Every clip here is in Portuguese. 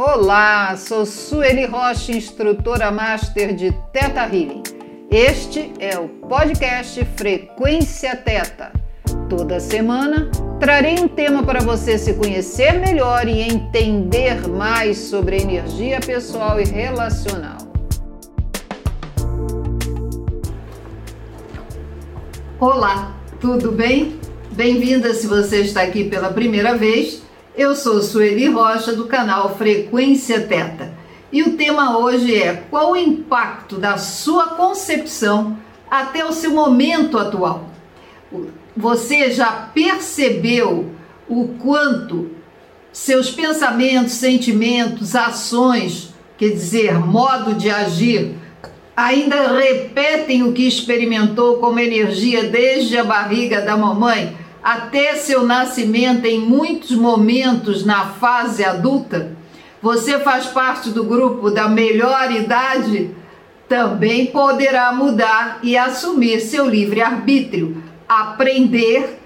Olá, sou Sueli Rocha, instrutora master de Teta Healing. Este é o podcast Frequência Teta. Toda semana trarei um tema para você se conhecer melhor e entender mais sobre energia pessoal e relacional. Olá, tudo bem? Bem-vinda se você está aqui pela primeira vez. Eu sou Sueli Rocha do canal Frequência Teta e o tema hoje é qual o impacto da sua concepção até o seu momento atual. Você já percebeu o quanto seus pensamentos, sentimentos, ações, quer dizer, modo de agir, ainda repetem o que experimentou como energia desde a barriga da mamãe até seu nascimento em muitos momentos na fase adulta? Você faz parte do grupo da melhor idade? Também poderá mudar e assumir seu livre-arbítrio. Aprender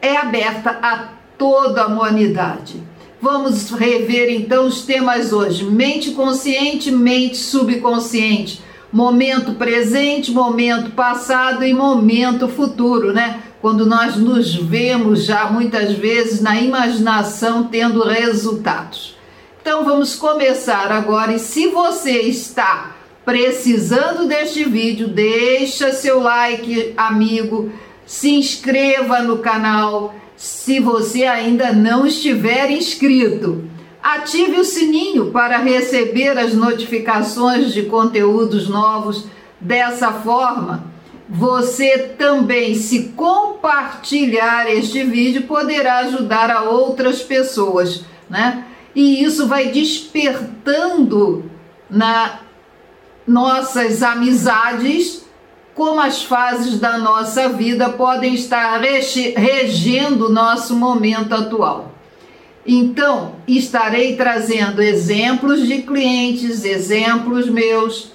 é aberta a toda a humanidade. Vamos rever então os temas hoje: mente consciente, mente subconsciente momento presente, momento passado e momento futuro, né? Quando nós nos vemos já muitas vezes na imaginação tendo resultados. Então vamos começar agora e se você está precisando deste vídeo, deixa seu like, amigo, se inscreva no canal se você ainda não estiver inscrito. Ative o sininho para receber as notificações de conteúdos novos. Dessa forma, você também, se compartilhar este vídeo, poderá ajudar a outras pessoas, né? E isso vai despertando na nossas amizades como as fases da nossa vida podem estar regendo o nosso momento atual. Então, estarei trazendo exemplos de clientes, exemplos meus,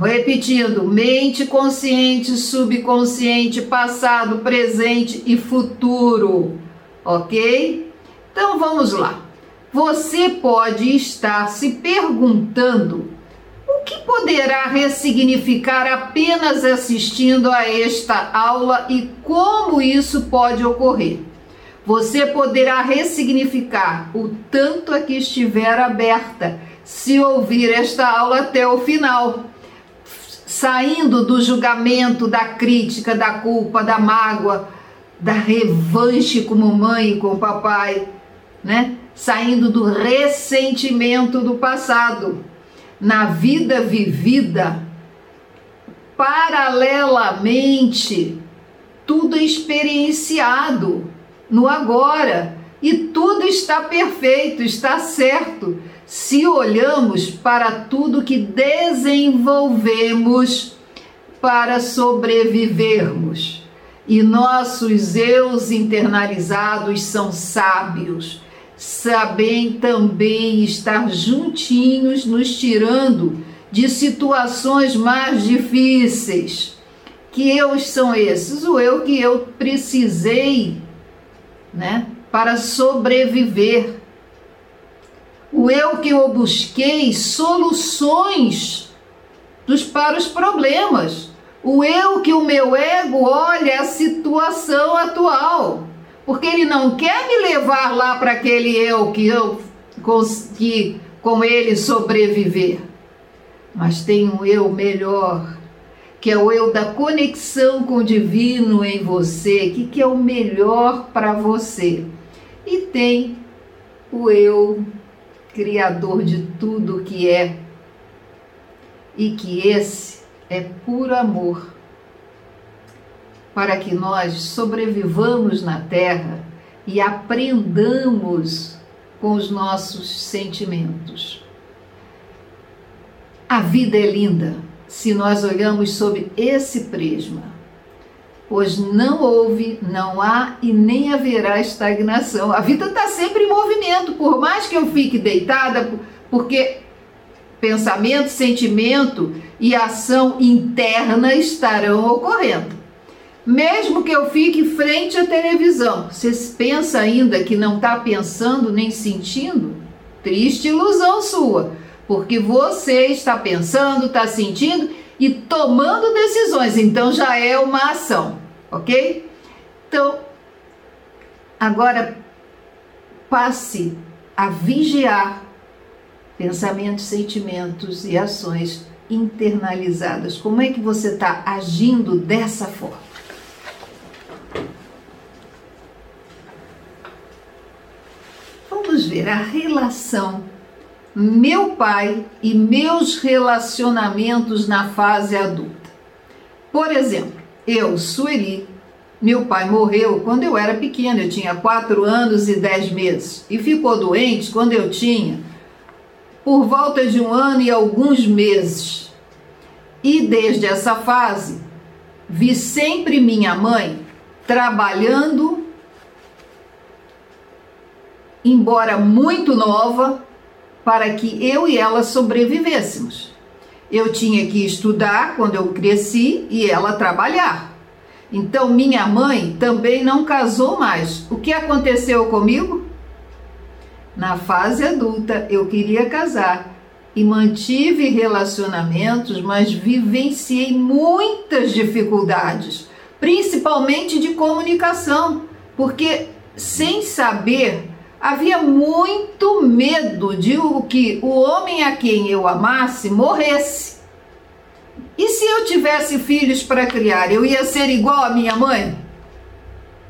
repetindo: mente consciente, subconsciente, passado, presente e futuro. Ok? Então vamos lá. Você pode estar se perguntando o que poderá ressignificar apenas assistindo a esta aula e como isso pode ocorrer você poderá ressignificar o tanto a que estiver aberta se ouvir esta aula até o final. Saindo do julgamento, da crítica, da culpa, da mágoa, da revanche com mamãe e com papai, né? Saindo do ressentimento do passado. Na vida vivida, paralelamente, tudo é experienciado no agora. E tudo está perfeito, está certo, se olhamos para tudo que desenvolvemos para sobrevivermos. E nossos eus internalizados são sábios, sabem também estar juntinhos, nos tirando de situações mais difíceis. Que eus são esses? O eu que eu precisei né, para sobreviver. O eu que eu busquei soluções dos, para os problemas. O eu que o meu ego olha a situação atual. Porque ele não quer me levar lá para aquele eu que eu consegui com ele sobreviver. Mas tem um eu melhor que é o eu da conexão com o divino em você, que, que é o melhor para você. E tem o eu criador de tudo que é, e que esse é puro amor, para que nós sobrevivamos na Terra e aprendamos com os nossos sentimentos. A vida é linda se nós olhamos sob esse prisma. Pois não houve, não há e nem haverá estagnação. A vida está sempre em movimento, por mais que eu fique deitada, porque pensamento, sentimento e ação interna estarão ocorrendo. Mesmo que eu fique frente à televisão, você pensa ainda que não está pensando nem sentindo? Triste ilusão sua, porque você está pensando, está sentindo e tomando decisões, então já é uma ação, ok? Então, agora passe a vigiar pensamentos, sentimentos e ações internalizadas. Como é que você está agindo dessa forma? Vamos ver a relação meu pai e meus relacionamentos na fase adulta. Por exemplo, eu, Sueli, meu pai morreu quando eu era pequena, eu tinha 4 anos e 10 meses, e ficou doente quando eu tinha por volta de um ano e alguns meses. E desde essa fase, vi sempre minha mãe trabalhando, embora muito nova, para que eu e ela sobrevivêssemos. Eu tinha que estudar quando eu cresci e ela trabalhar. Então, minha mãe também não casou mais. O que aconteceu comigo? Na fase adulta, eu queria casar e mantive relacionamentos, mas vivenciei muitas dificuldades, principalmente de comunicação, porque sem saber havia muito medo de que o homem a quem eu amasse morresse. E se eu tivesse filhos para criar, eu ia ser igual à minha mãe?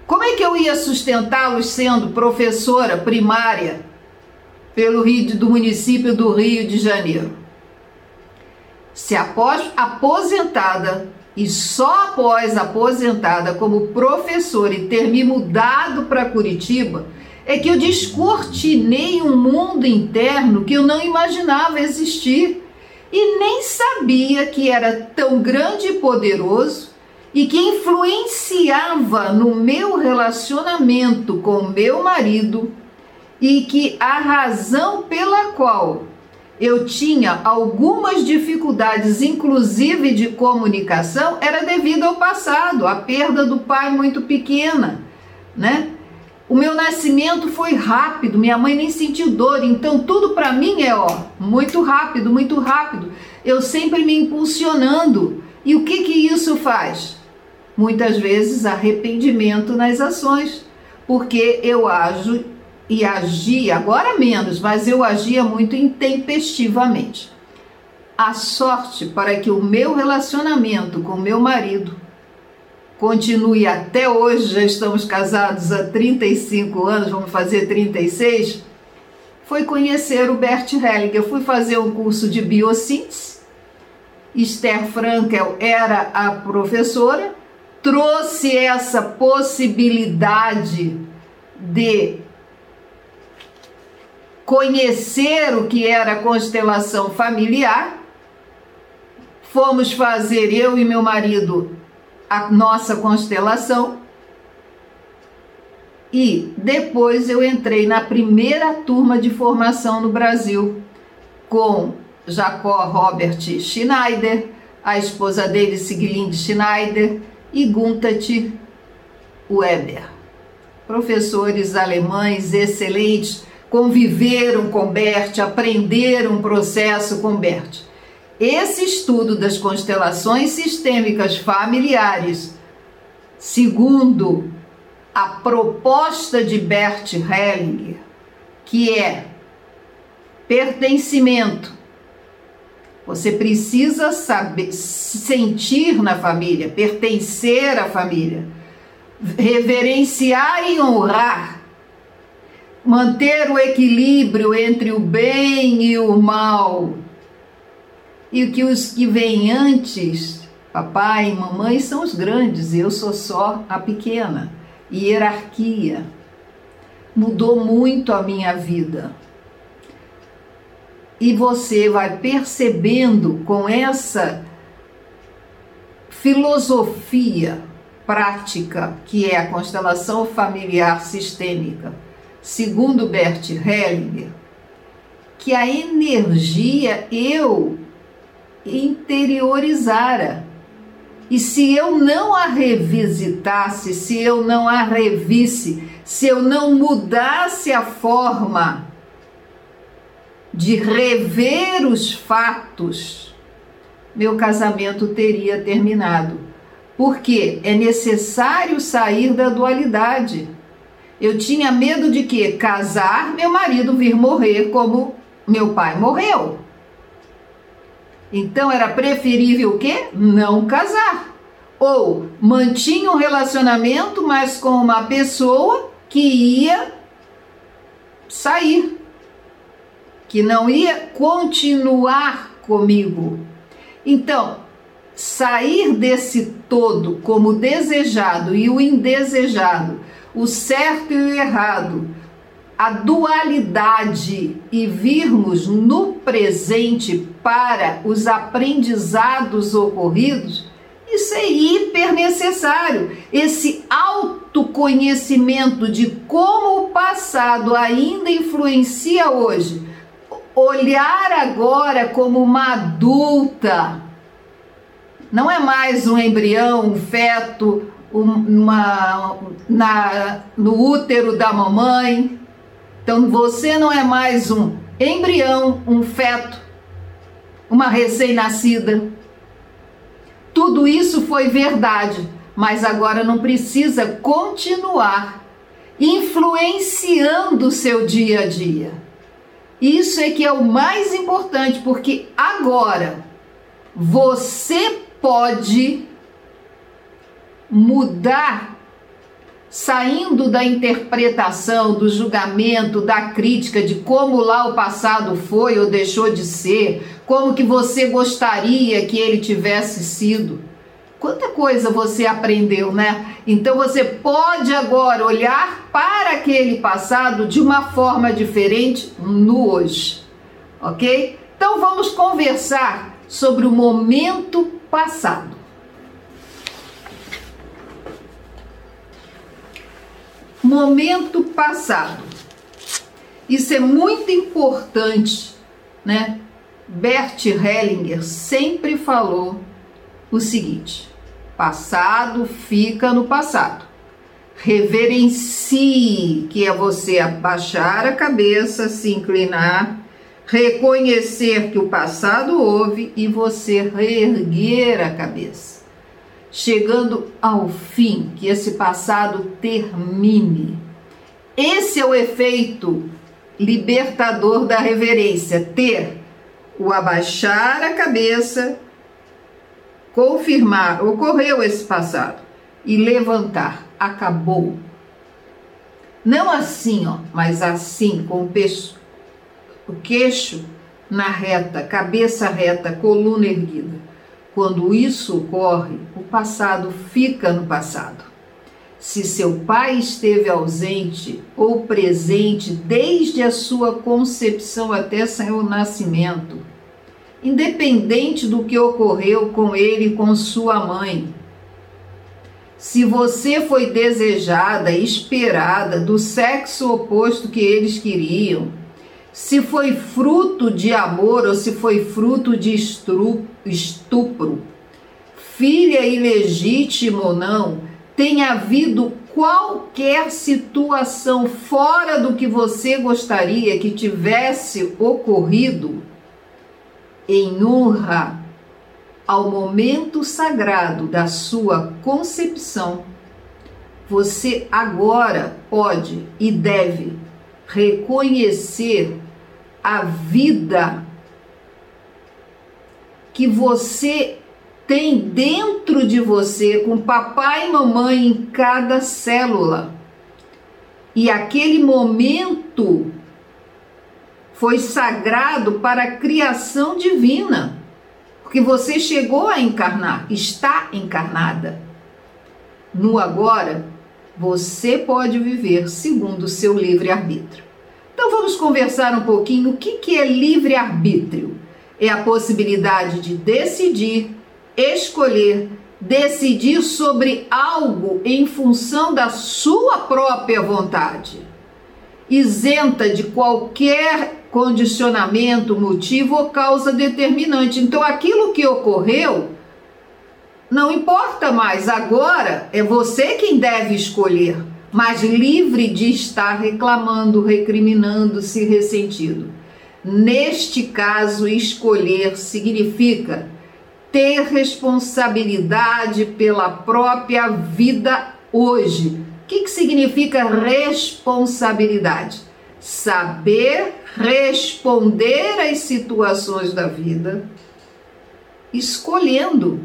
Como é que eu ia sustentá-los sendo professora primária pelo Rio do município do Rio de Janeiro. Se após aposentada e só após aposentada como professora e ter me mudado para Curitiba, é que eu descortinei um mundo interno que eu não imaginava existir e nem sabia que era tão grande e poderoso e que influenciava no meu relacionamento com meu marido e que a razão pela qual eu tinha algumas dificuldades, inclusive de comunicação, era devido ao passado, a perda do pai muito pequena, né? O meu nascimento foi rápido, minha mãe nem sentiu dor, então tudo para mim é ó, muito rápido, muito rápido. Eu sempre me impulsionando. E o que que isso faz? Muitas vezes arrependimento nas ações, porque eu ajo e agia, agora menos, mas eu agia muito intempestivamente. A sorte para que o meu relacionamento com meu marido continue até hoje, já estamos casados há 35 anos, vamos fazer 36, foi conhecer o Bert Hellinger. Eu fui fazer um curso de biossíntese. Esther Frankel era a professora, trouxe essa possibilidade de conhecer o que era a constelação familiar. Fomos fazer, eu e meu marido, a nossa constelação. E depois eu entrei na primeira turma de formação no Brasil com Jacó Robert Schneider, a esposa dele, Siglinde Schneider, e Guntat Weber. Professores alemães excelentes conviveram com Bert, aprenderam um processo com Bert. Esse estudo das constelações sistêmicas familiares, segundo a proposta de Bert Hellinger, que é pertencimento. Você precisa saber sentir na família, pertencer à família, reverenciar e honrar manter o equilíbrio entre o bem e o mal. E que os que vêm antes, papai e mamãe, são os grandes, eu sou só a pequena. Hierarquia. Mudou muito a minha vida. E você vai percebendo com essa filosofia prática que é a constelação familiar sistêmica segundo Bert Hellinger, que a energia eu interiorizara. E se eu não a revisitasse, se eu não a revisse, se eu não mudasse a forma de rever os fatos, meu casamento teria terminado. Porque é necessário sair da dualidade. Eu tinha medo de que casar, meu marido vir morrer como meu pai morreu. Então era preferível o quê? Não casar. Ou mantinha um relacionamento, mas com uma pessoa que ia sair, que não ia continuar comigo. Então, sair desse todo como desejado e o indesejado, o certo e o errado, a dualidade e virmos no presente para os aprendizados ocorridos, isso é hiper necessário. Esse autoconhecimento de como o passado ainda influencia hoje. Olhar agora como uma adulta. Não é mais um embrião, um feto, uma, na, no útero da mamãe, então você não é mais um embrião, um feto, uma recém-nascida. Tudo isso foi verdade, mas agora não precisa continuar influenciando o seu dia a dia. Isso é que é o mais importante, porque agora você pode mudar saindo da interpretação, do julgamento, da crítica de como lá o passado foi ou deixou de ser, como que você gostaria que ele tivesse sido. Quanta coisa você aprendeu, né? Então você pode agora olhar para aquele passado de uma forma diferente no hoje, ok? Então vamos conversar sobre o momento passado. Momento passado. Isso é muito importante, né? Bert Hellinger sempre falou o seguinte: passado fica no passado. Reverencie, que é você abaixar a cabeça, se inclinar, reconhecer que o passado houve e você reerguer a cabeça chegando ao fim, que esse passado termine. Esse é o efeito libertador da reverência, ter o abaixar a cabeça, confirmar, ocorreu esse passado e levantar, acabou. Não assim, ó, mas assim, com o, peixo, o queixo na reta, cabeça reta, coluna erguida. Quando isso ocorre, o passado fica no passado. Se seu pai esteve ausente ou presente desde a sua concepção até seu nascimento, independente do que ocorreu com ele e com sua mãe, se você foi desejada, esperada, do sexo oposto que eles queriam, se foi fruto de amor ou se foi fruto de estupro, filha ilegítima ou não, tem havido qualquer situação fora do que você gostaria que tivesse ocorrido, em honra ao momento sagrado da sua concepção, você agora pode e deve reconhecer a vida que você tem dentro de você, com papai e mamãe em cada célula. E aquele momento foi sagrado para a criação divina, porque você chegou a encarnar, está encarnada. No agora, você pode viver segundo o seu livre-arbítrio. Então vamos conversar um pouquinho o que, que é livre-arbítrio. É a possibilidade de decidir, escolher, decidir sobre algo em função da sua própria vontade, isenta de qualquer condicionamento, motivo ou causa determinante. Então aquilo que ocorreu não importa mais, agora é você quem deve escolher mas livre de estar reclamando, recriminando, se ressentido. Neste caso, escolher significa ter responsabilidade pela própria vida hoje. O que, que significa responsabilidade? Saber responder às situações da vida, escolhendo,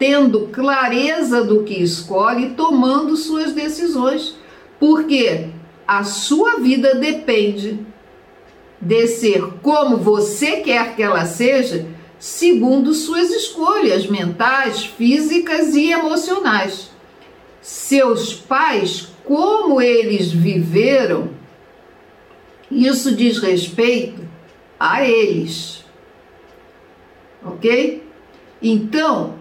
tendo clareza do que escolhe, tomando suas decisões, porque a sua vida depende de ser como você quer que ela seja, segundo suas escolhas mentais, físicas e emocionais. Seus pais, como eles viveram, isso diz respeito a eles. Ok? Então,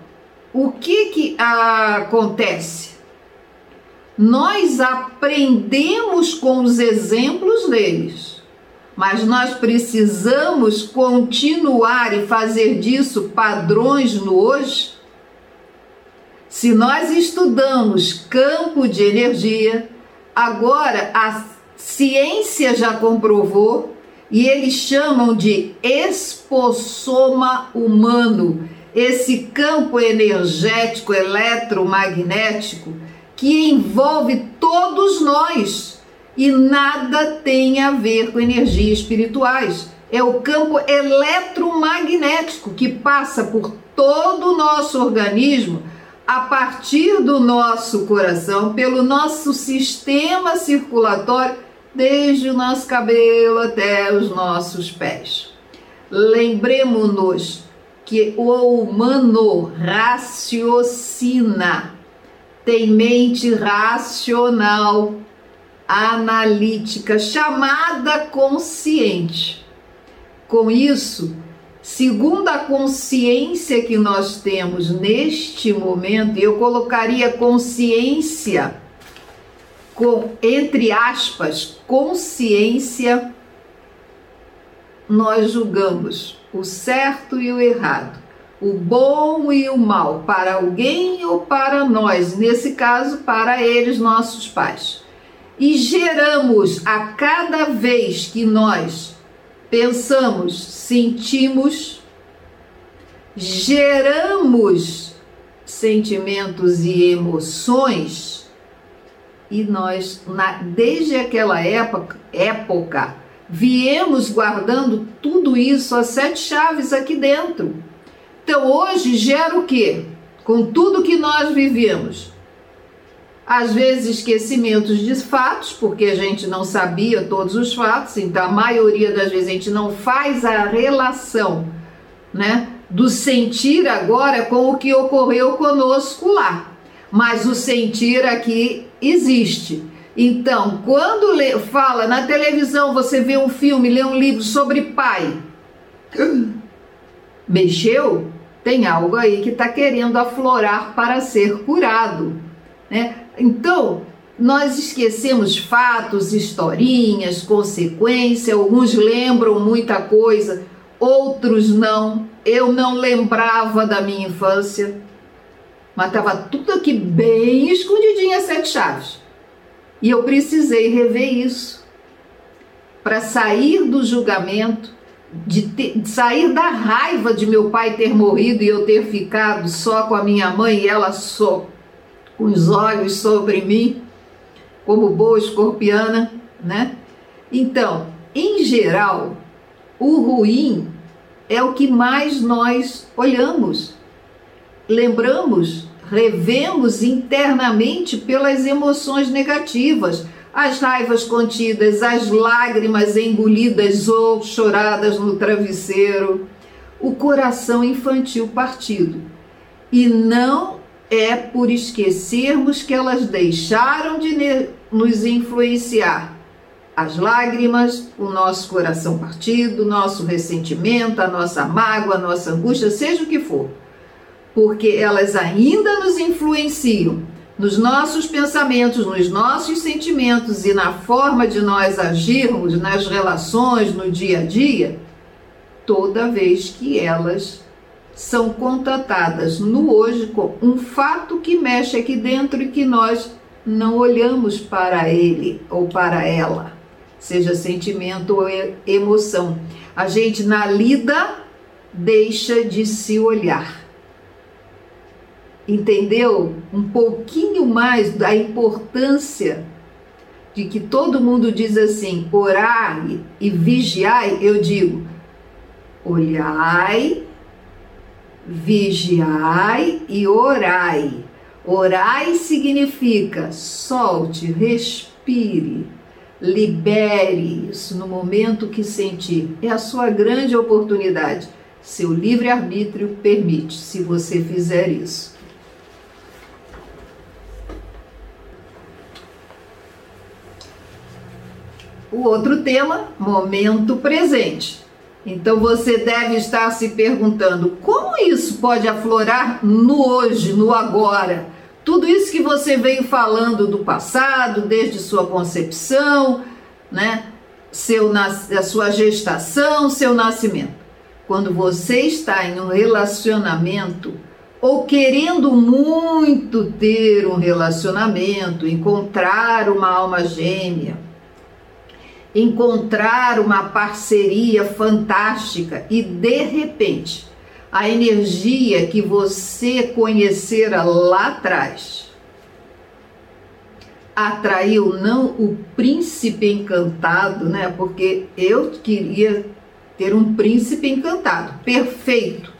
o que que acontece? Nós aprendemos com os exemplos deles, mas nós precisamos continuar e fazer disso padrões no hoje. Se nós estudamos campo de energia, agora a ciência já comprovou e eles chamam de espossoma humano, esse campo energético eletromagnético que envolve todos nós e nada tem a ver com energias espirituais. É o campo eletromagnético que passa por todo o nosso organismo a partir do nosso coração, pelo nosso sistema circulatório desde o nosso cabelo até os nossos pés. Lembremos-nos que o humano raciocina, tem mente racional, analítica, chamada consciente. Com isso, segundo a consciência que nós temos neste momento, eu colocaria consciência com, entre aspas, consciência, nós julgamos o certo e o errado, o bom e o mal, para alguém ou para nós, nesse caso, para eles, nossos pais. E geramos a cada vez que nós pensamos, sentimos, geramos sentimentos e emoções e nós, na, desde aquela época, época, viemos guardando tudo isso, as sete chaves aqui dentro. Então hoje gera o quê? Com tudo que nós vivemos. Às vezes esquecimentos de fatos, porque a gente não sabia todos os fatos, então a maioria das vezes a gente não faz a relação, né, do sentir agora com o que ocorreu conosco lá. Mas o sentir aqui existe. Então, quando lê, fala na televisão, você vê um filme, lê um livro sobre pai, mexeu, tem algo aí que está querendo aflorar para ser curado. Né? Então, nós esquecemos fatos, historinhas, consequência, alguns lembram muita coisa, outros não. Eu não lembrava da minha infância mas estava tudo aqui bem escondidinho as sete chaves. E eu precisei rever isso para sair do julgamento, de, ter, de, sair da raiva de meu pai ter morrido e eu ter ficado só com a minha mãe e ela só com os olhos sobre mim, como boa escorpiana, né? Então, em geral, o ruim é o que mais nós olhamos, lembramos revemos internamente pelas emoções negativas, as raivas contidas, as lágrimas engolidas ou choradas no travesseiro, o coração infantil partido. E não é por esquecermos que elas deixaram de nos influenciar. As lágrimas, o nosso coração partido, nosso ressentimento, a nossa mágoa, a nossa angústia, seja o que for porque elas ainda nos influenciam nos nossos pensamentos, nos nossos sentimentos e na forma de nós agirmos nas relações, no dia a dia, toda vez que elas são contatadas no hoje com um fato que mexe aqui dentro e que nós não olhamos para ele ou para ela, seja sentimento ou emoção. A gente na lida deixa de se olhar. Entendeu um pouquinho mais da importância de que todo mundo diz assim, orar e vigiai, eu digo, olhai, vigiai e orai. Orai significa solte, respire, libere isso no momento que sentir. É a sua grande oportunidade. Seu livre-arbítrio permite, se você fizer isso. O outro tema, momento presente. Então você deve estar se perguntando: como isso pode aflorar no hoje, no agora? Tudo isso que você veio falando do passado, desde sua concepção, né? Seu, a sua gestação, seu nascimento. Quando você está em um relacionamento ou querendo muito ter um relacionamento, encontrar uma alma gêmea, encontrar uma parceria fantástica e de repente a energia que você conhecera lá atrás atraiu não o príncipe encantado, né? Porque eu queria ter um príncipe encantado, perfeito.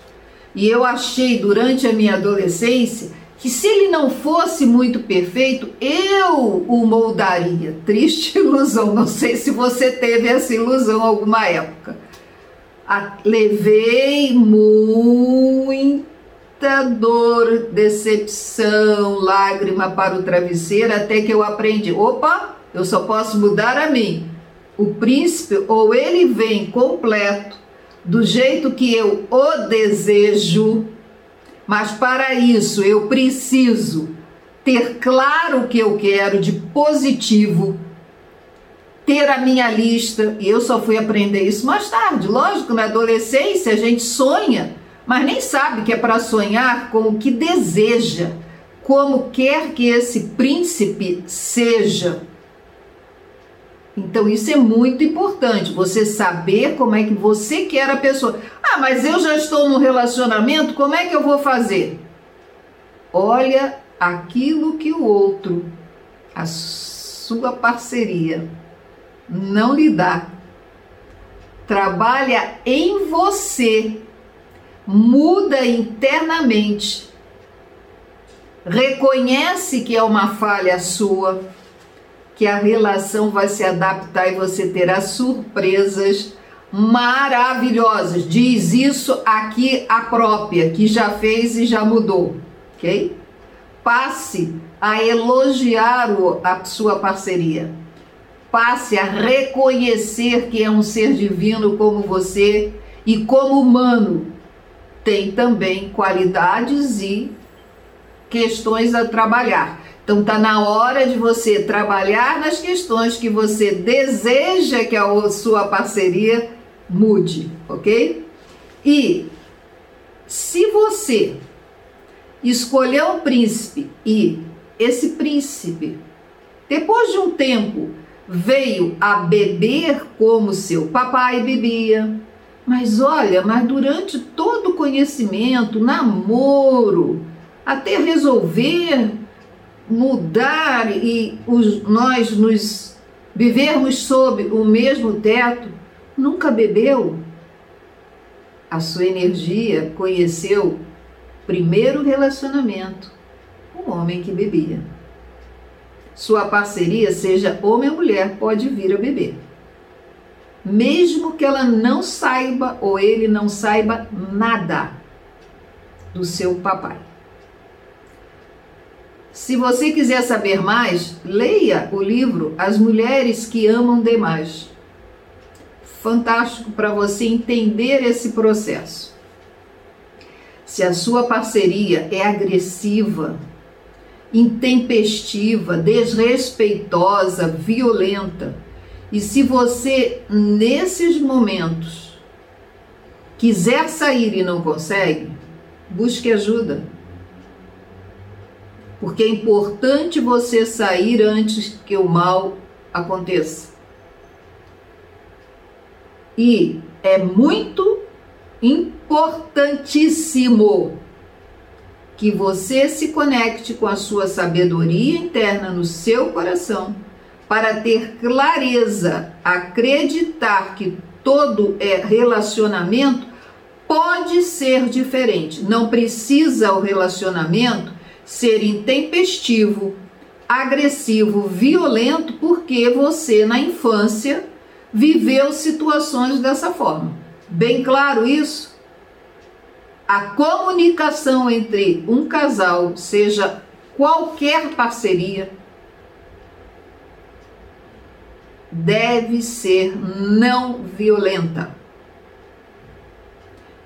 E eu achei durante a minha adolescência que se ele não fosse muito perfeito, eu o moldaria. Triste ilusão, não sei se você teve essa ilusão alguma época. A, levei muita dor, decepção, lágrima para o travesseiro até que eu aprendi: opa, eu só posso mudar a mim. O príncipe, ou ele vem completo, do jeito que eu o desejo, mas para isso eu preciso ter claro o que eu quero de positivo, ter a minha lista, e eu só fui aprender isso mais tarde. Lógico, na adolescência a gente sonha, mas nem sabe que é para sonhar com o que deseja, como quer que esse príncipe seja. Então isso é muito importante, você saber como é que você quer a pessoa. Ah, mas eu já estou no relacionamento, como é que eu vou fazer? Olha aquilo que o outro, a sua parceria, não lhe dá. Trabalha em você, muda internamente, reconhece que é uma falha sua que a relação vai se adaptar e você terá surpresas maravilhosas. Diz isso aqui a própria, que já fez e já mudou, ok? Passe a elogiar a sua parceria. Passe a reconhecer que é um ser divino como você e como humano tem também qualidades e questões a trabalhar. Então tá na hora de você trabalhar nas questões que você deseja que a sua parceria mude, ok? E se você escolher um príncipe e esse príncipe, depois de um tempo, veio a beber como seu papai bebia, mas olha, mas durante todo o conhecimento, namoro, até resolver mudar e os, nós nos vivermos sob o mesmo teto, nunca bebeu. A sua energia conheceu primeiro relacionamento, um homem que bebia. Sua parceria, seja homem ou mulher, pode vir a beber. Mesmo que ela não saiba ou ele não saiba nada do seu papai. Se você quiser saber mais, leia o livro As Mulheres que Amam Demais. Fantástico para você entender esse processo. Se a sua parceria é agressiva, intempestiva, desrespeitosa, violenta, e se você nesses momentos quiser sair e não consegue, busque ajuda porque é importante você sair antes que o mal aconteça. E é muito importantíssimo que você se conecte com a sua sabedoria interna no seu coração para ter clareza, acreditar que todo é relacionamento pode ser diferente. Não precisa o relacionamento ser intempestivo, agressivo, violento, porque você na infância viveu situações dessa forma. Bem claro isso? A comunicação entre um casal, seja qualquer parceria, deve ser não violenta.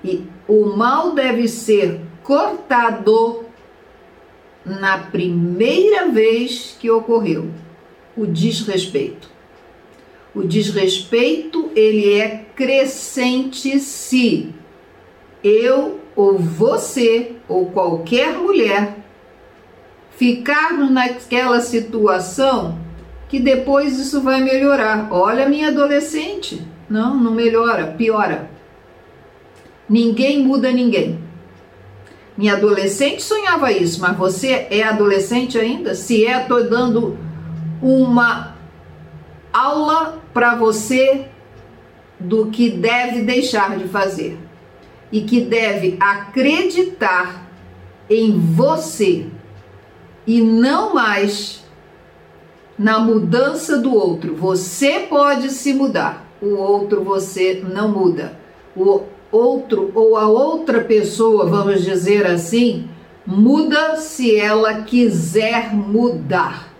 E o mal deve ser cortado na primeira vez que ocorreu o desrespeito. O desrespeito ele é crescente se eu ou você ou qualquer mulher ficarmos naquela situação que depois isso vai melhorar. Olha, minha adolescente. Não, não melhora, piora. Ninguém muda ninguém. Minha adolescente sonhava isso, mas você é adolescente ainda? Se é, estou dando uma aula para você do que deve deixar de fazer e que deve acreditar em você e não mais na mudança do outro. Você pode se mudar, o outro você não muda. O outro ou a outra pessoa, vamos dizer assim, muda se ela quiser mudar.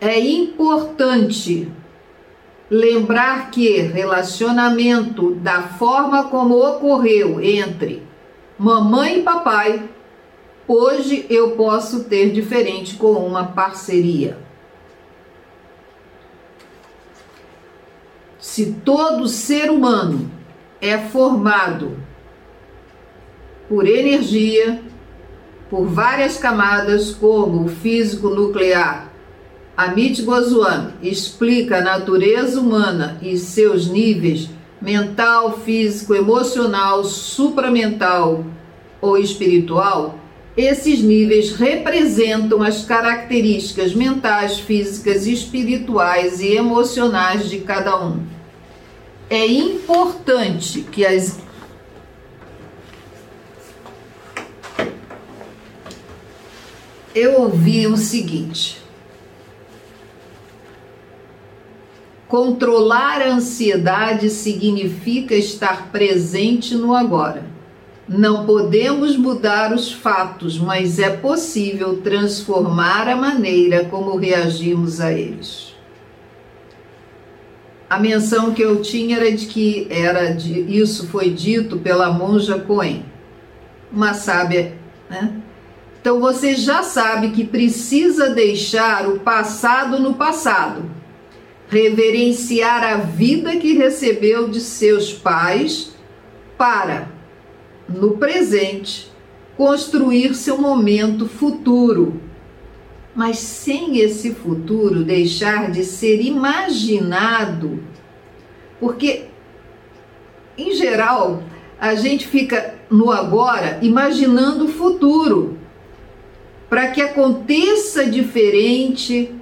É importante lembrar que relacionamento da forma como ocorreu entre mamãe e papai, hoje eu posso ter diferente com uma parceria. Se todo ser humano é formado por energia, por várias camadas, como o físico nuclear, Amit Goswami explica a natureza humana e seus níveis mental, físico, emocional, supramental ou espiritual, esses níveis representam as características mentais, físicas, espirituais e emocionais de cada um é importante que as eu ouvi o seguinte: controlar a ansiedade significa estar presente no agora. Não podemos mudar os fatos, mas é possível transformar a maneira como reagimos a eles a menção que eu tinha era de que era de, isso foi dito pela monja Coen, uma sábia, né? Então você já sabe que precisa deixar o passado no passado, reverenciar a vida que recebeu de seus pais para, no presente, construir seu momento futuro mas sem esse futuro deixar de ser imaginado. Porque, em geral, a gente fica no agora imaginando o futuro para que aconteça diferente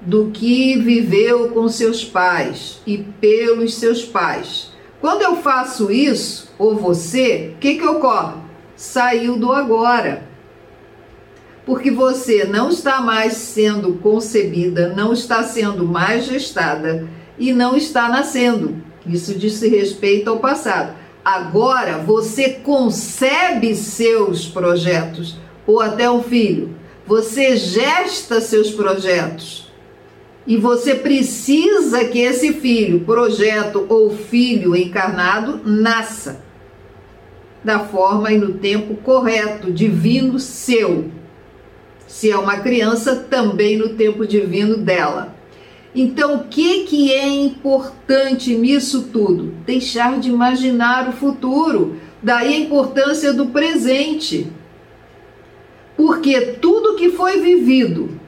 do que viveu com seus pais e pelos seus pais. Quando eu faço isso, ou você, o que, que ocorre? Saiu do agora porque você não está mais sendo concebida, não está sendo mais gestada e não está nascendo. Isso diz respeito ao passado. Agora você concebe seus projetos, ou até um filho. Você gesta seus projetos. E você precisa que esse filho, projeto ou filho encarnado, nasça da forma e no tempo correto, divino seu se é uma criança, também no tempo divino dela. Então, o que, que é importante nisso tudo? Deixar de imaginar o futuro. Daí a importância do presente. Porque tudo que foi vivido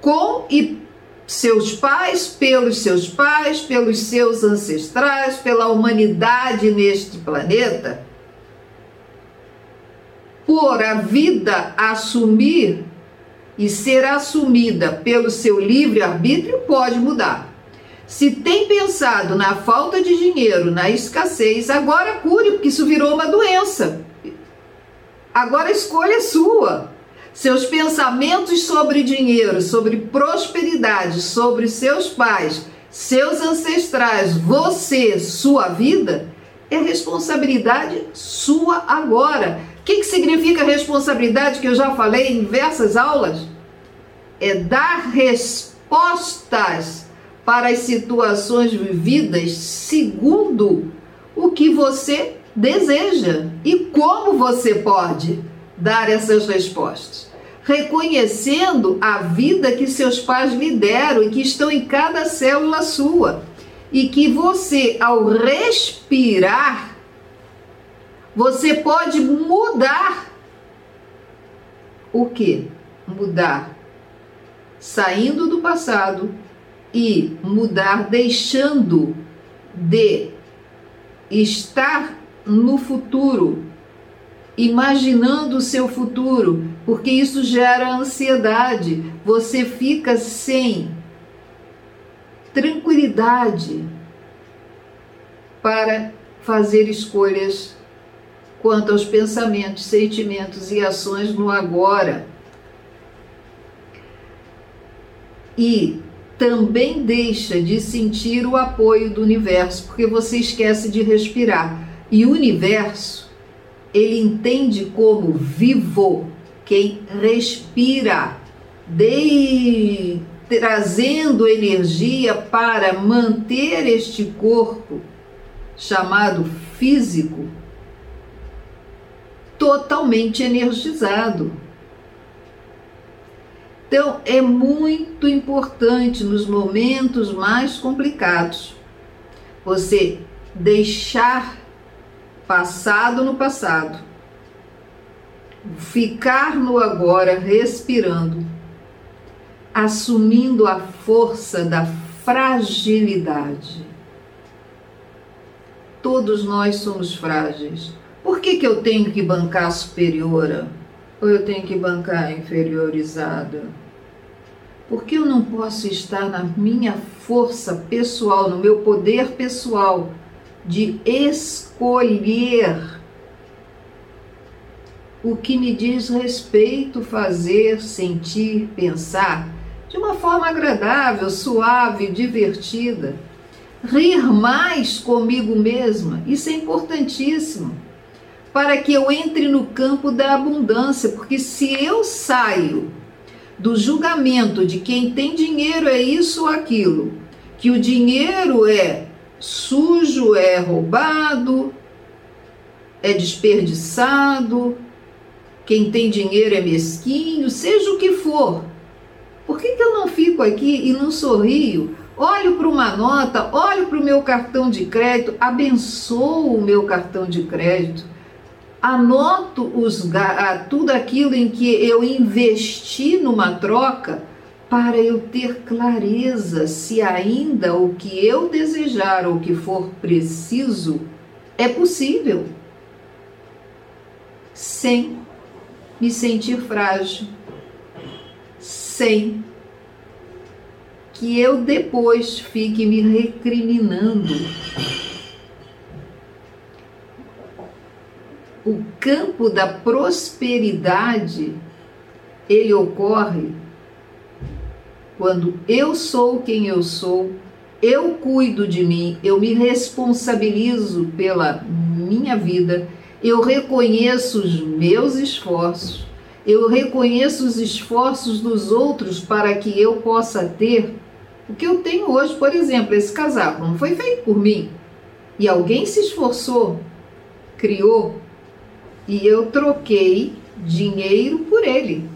com e seus pais, pelos seus pais, pelos seus ancestrais, pela humanidade neste planeta, por a vida assumir e ser assumida pelo seu livre-arbítrio, pode mudar. Se tem pensado na falta de dinheiro, na escassez, agora cure, porque isso virou uma doença. Agora a escolha é sua. Seus pensamentos sobre dinheiro, sobre prosperidade, sobre seus pais, seus ancestrais, você, sua vida, é responsabilidade sua agora. Que, que significa responsabilidade que eu já falei em diversas aulas? É dar respostas para as situações vividas segundo o que você deseja e como você pode dar essas respostas. Reconhecendo a vida que seus pais lhe deram e que estão em cada célula sua. E que você, ao respirar, você pode mudar. O que? Mudar. Saindo do passado e mudar, deixando de estar no futuro, imaginando o seu futuro, porque isso gera ansiedade. Você fica sem tranquilidade para fazer escolhas quanto aos pensamentos, sentimentos e ações no agora. E também deixa de sentir o apoio do universo, porque você esquece de respirar. E o universo, ele entende como vivo quem respira, de, trazendo energia para manter este corpo chamado físico totalmente energizado. Então, é muito importante nos momentos mais complicados você deixar passado no passado, ficar no agora respirando, assumindo a força da fragilidade. Todos nós somos frágeis. Por que, que eu tenho que bancar superiora? Ou eu tenho que bancar inferiorizada? Porque eu não posso estar na minha força pessoal, no meu poder pessoal de escolher o que me diz respeito fazer, sentir, pensar de uma forma agradável, suave, divertida. Rir mais comigo mesma, isso é importantíssimo para que eu entre no campo da abundância, porque se eu saio do julgamento de quem tem dinheiro é isso ou aquilo, que o dinheiro é sujo, é roubado, é desperdiçado, quem tem dinheiro é mesquinho, seja o que for. Por que, que eu não fico aqui e não sorrio? Olho para uma nota, olho para o meu cartão de crédito, abençoo o meu cartão de crédito anoto os, tudo aquilo em que eu investi numa troca para eu ter clareza se ainda o que eu desejar ou que for preciso é possível, sem me sentir frágil, sem que eu depois fique me recriminando o campo da prosperidade ele ocorre quando eu sou quem eu sou, eu cuido de mim, eu me responsabilizo pela minha vida, eu reconheço os meus esforços, eu reconheço os esforços dos outros para que eu possa ter o que eu tenho hoje, por exemplo, esse casaco não foi feito por mim. E alguém se esforçou, criou, e eu troquei dinheiro por ele.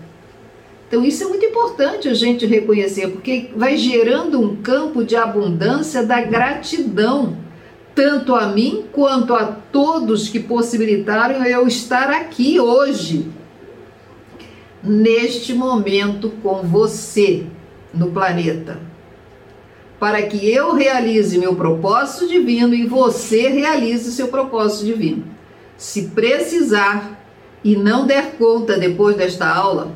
Então isso é muito importante a gente reconhecer, porque vai gerando um campo de abundância da gratidão, tanto a mim quanto a todos que possibilitaram eu estar aqui hoje, neste momento com você no planeta. para que eu realize meu propósito divino e você realize seu propósito divino. Se precisar e não der conta depois desta aula,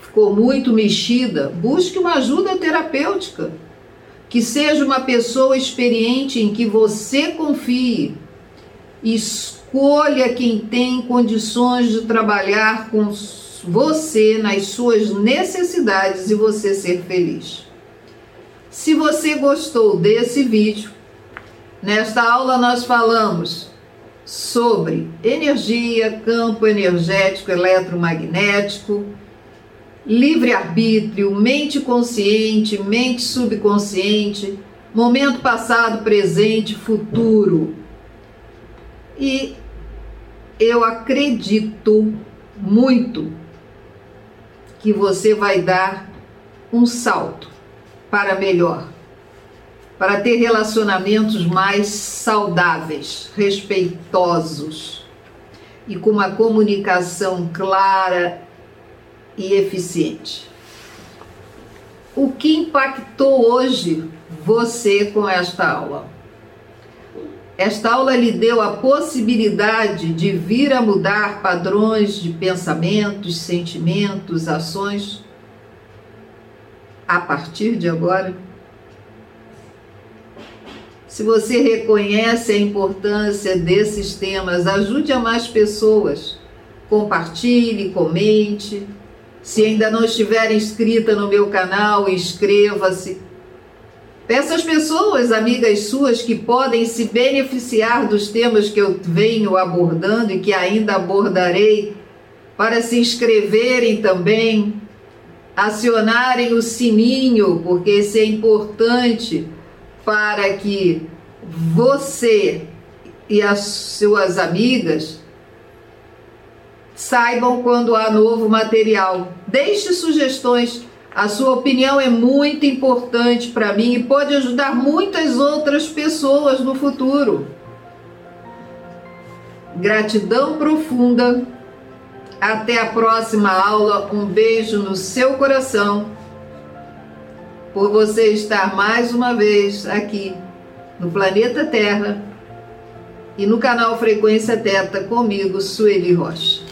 ficou muito mexida, busque uma ajuda terapêutica. Que seja uma pessoa experiente em que você confie. Escolha quem tem condições de trabalhar com você nas suas necessidades e você ser feliz. Se você gostou desse vídeo, nesta aula nós falamos sobre energia, campo energético eletromagnético, livre-arbítrio, mente consciente, mente subconsciente, momento passado, presente, futuro. E eu acredito muito que você vai dar um salto para melhor, para ter relacionamentos mais saudáveis, respeitosos e com uma comunicação clara e eficiente. O que impactou hoje você com esta aula? Esta aula lhe deu a possibilidade de vir a mudar padrões de pensamentos, sentimentos, ações a partir de agora? Se você reconhece a importância desses temas, ajude a mais pessoas. Compartilhe, comente. Se ainda não estiver inscrita no meu canal, inscreva-se Peça às pessoas, amigas suas, que podem se beneficiar dos temas que eu venho abordando e que ainda abordarei, para se inscreverem também, acionarem o sininho, porque isso é importante para que você e as suas amigas saibam quando há novo material. Deixe sugestões a sua opinião é muito importante para mim e pode ajudar muitas outras pessoas no futuro. Gratidão profunda. Até a próxima aula. Um beijo no seu coração. Por você estar mais uma vez aqui no planeta Terra e no canal Frequência Teta comigo, Sueli Rocha.